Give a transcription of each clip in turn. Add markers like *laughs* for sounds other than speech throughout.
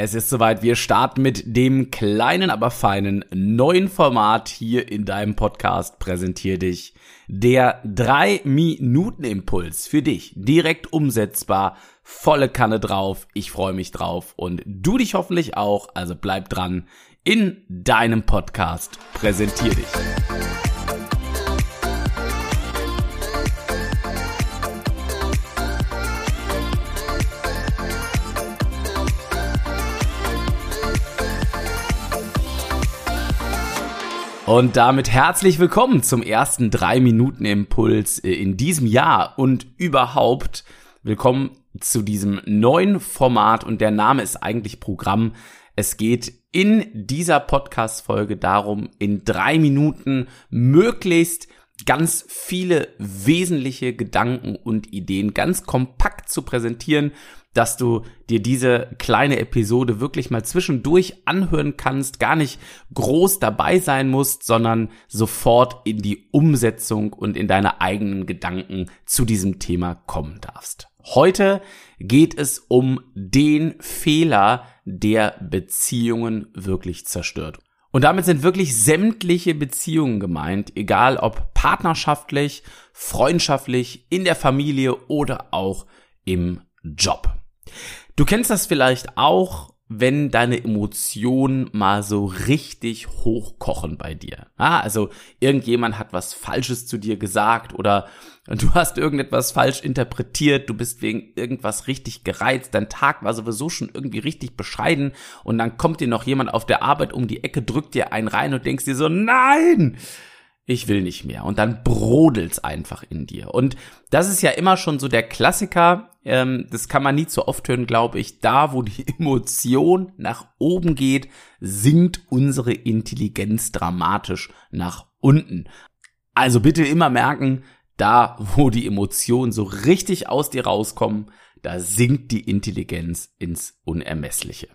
Es ist soweit, wir starten mit dem kleinen, aber feinen neuen Format hier in deinem Podcast. Präsentier dich der 3-Minuten-Impuls für dich. Direkt umsetzbar, volle Kanne drauf. Ich freue mich drauf und du dich hoffentlich auch. Also bleib dran in deinem Podcast. Präsentier dich. Und damit herzlich willkommen zum ersten 3-Minuten-Impuls äh, in diesem Jahr. Und überhaupt willkommen zu diesem neuen Format. Und der Name ist eigentlich Programm. Es geht in dieser Podcast-Folge darum, in drei Minuten möglichst ganz viele wesentliche Gedanken und Ideen ganz kompakt zu präsentieren dass du dir diese kleine Episode wirklich mal zwischendurch anhören kannst, gar nicht groß dabei sein musst, sondern sofort in die Umsetzung und in deine eigenen Gedanken zu diesem Thema kommen darfst. Heute geht es um den Fehler, der Beziehungen wirklich zerstört. Und damit sind wirklich sämtliche Beziehungen gemeint, egal ob partnerschaftlich, freundschaftlich, in der Familie oder auch im Job. Du kennst das vielleicht auch, wenn deine Emotionen mal so richtig hochkochen bei dir. Ah, also irgendjemand hat was Falsches zu dir gesagt oder du hast irgendetwas falsch interpretiert, du bist wegen irgendwas richtig gereizt, dein Tag war sowieso schon irgendwie richtig bescheiden und dann kommt dir noch jemand auf der Arbeit um die Ecke, drückt dir einen rein und denkst dir so, nein! Ich will nicht mehr. Und dann brodelt's einfach in dir. Und das ist ja immer schon so der Klassiker. Ähm, das kann man nie zu oft hören, glaube ich. Da, wo die *laughs* Emotion nach oben geht, sinkt unsere Intelligenz dramatisch nach unten. Also bitte immer merken, da, wo die Emotionen so richtig aus dir rauskommen, da sinkt die Intelligenz ins Unermessliche.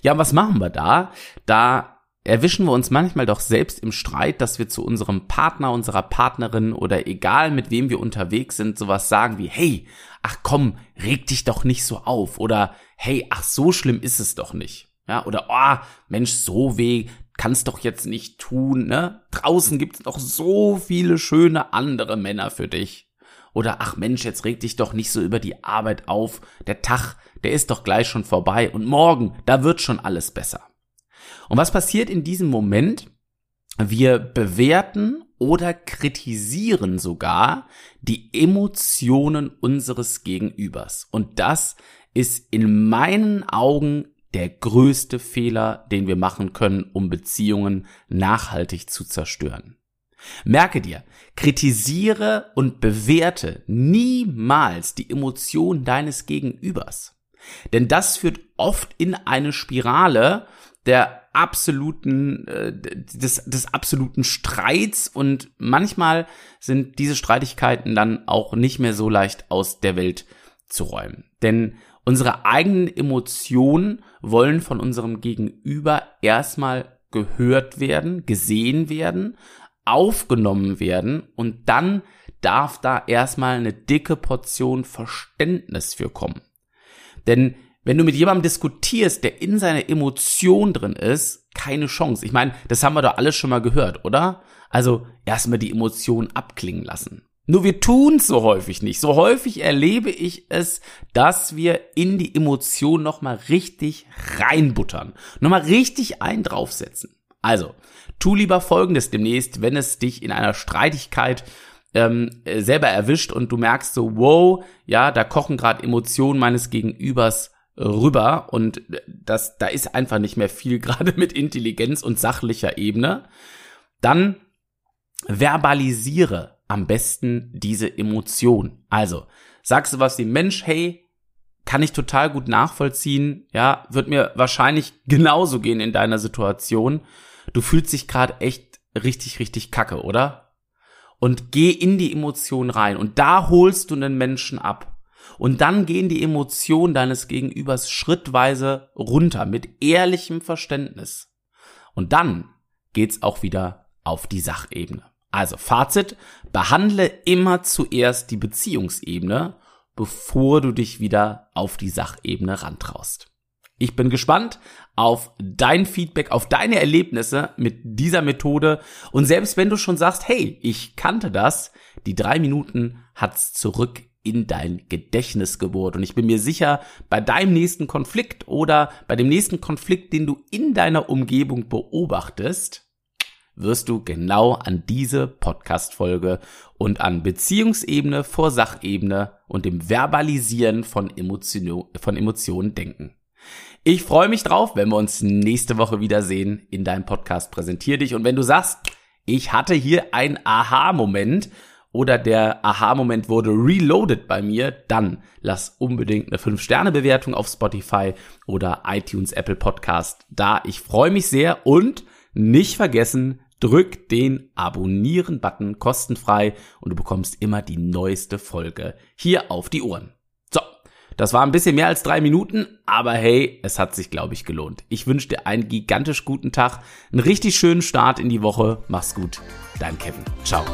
Ja, was machen wir da? Da erwischen wir uns manchmal doch selbst im Streit, dass wir zu unserem Partner, unserer Partnerin oder egal mit wem wir unterwegs sind, sowas sagen wie, hey, ach komm, reg dich doch nicht so auf oder hey, ach so schlimm ist es doch nicht. Ja, oder oh, Mensch, so weh kannst doch jetzt nicht tun, ne? Draußen gibt's noch so viele schöne andere Männer für dich. Oder ach Mensch, jetzt reg dich doch nicht so über die Arbeit auf. Der Tag, der ist doch gleich schon vorbei und morgen, da wird schon alles besser. Und was passiert in diesem Moment? Wir bewerten oder kritisieren sogar die Emotionen unseres Gegenübers. Und das ist in meinen Augen der größte Fehler, den wir machen können, um Beziehungen nachhaltig zu zerstören. Merke dir, kritisiere und bewerte niemals die Emotionen deines Gegenübers. Denn das führt oft in eine Spirale der absoluten, äh, des, des absoluten Streits und manchmal sind diese Streitigkeiten dann auch nicht mehr so leicht aus der Welt zu räumen. Denn unsere eigenen Emotionen wollen von unserem Gegenüber erstmal gehört werden, gesehen werden, aufgenommen werden und dann darf da erstmal eine dicke Portion Verständnis für kommen. Denn wenn du mit jemandem diskutierst, der in seiner Emotion drin ist, keine Chance. Ich meine, das haben wir doch alles schon mal gehört, oder? Also erstmal die Emotionen abklingen lassen. Nur wir tun's so häufig nicht. So häufig erlebe ich es, dass wir in die Emotion nochmal richtig reinbuttern. Nochmal richtig einen draufsetzen. Also, tu lieber folgendes demnächst, wenn es dich in einer Streitigkeit ähm, selber erwischt und du merkst so, wow, ja, da kochen gerade Emotionen meines Gegenübers rüber und das, da ist einfach nicht mehr viel, *laughs* gerade mit Intelligenz und sachlicher Ebene, dann verbalisiere am besten diese Emotion. Also, sagst du was wie Mensch, hey, kann ich total gut nachvollziehen, ja, wird mir wahrscheinlich genauso gehen in deiner Situation. Du fühlst dich gerade echt richtig, richtig kacke, oder? Und geh in die Emotion rein und da holst du einen Menschen ab. Und dann gehen die Emotionen deines Gegenübers schrittweise runter mit ehrlichem Verständnis. Und dann geht's auch wieder auf die Sachebene. Also Fazit, behandle immer zuerst die Beziehungsebene, bevor du dich wieder auf die Sachebene rantraust. Ich bin gespannt auf dein Feedback, auf deine Erlebnisse mit dieser Methode. Und selbst wenn du schon sagst, hey, ich kannte das, die drei Minuten hat's zurück in dein Gedächtnis gebohrt. Und ich bin mir sicher, bei deinem nächsten Konflikt oder bei dem nächsten Konflikt, den du in deiner Umgebung beobachtest, wirst du genau an diese Podcast-Folge und an Beziehungsebene vor Sachebene und dem Verbalisieren von, Emotion, von Emotionen denken. Ich freue mich drauf, wenn wir uns nächste Woche wiedersehen in deinem Podcast Präsentier dich. Und wenn du sagst, ich hatte hier ein Aha-Moment oder der Aha-Moment wurde reloaded bei mir, dann lass unbedingt eine 5-Sterne-Bewertung auf Spotify oder iTunes, Apple Podcast da. Ich freue mich sehr und nicht vergessen, drück den Abonnieren-Button kostenfrei und du bekommst immer die neueste Folge hier auf die Ohren. So, das war ein bisschen mehr als drei Minuten, aber hey, es hat sich, glaube ich, gelohnt. Ich wünsche dir einen gigantisch guten Tag, einen richtig schönen Start in die Woche. Mach's gut, dein Kevin. Ciao.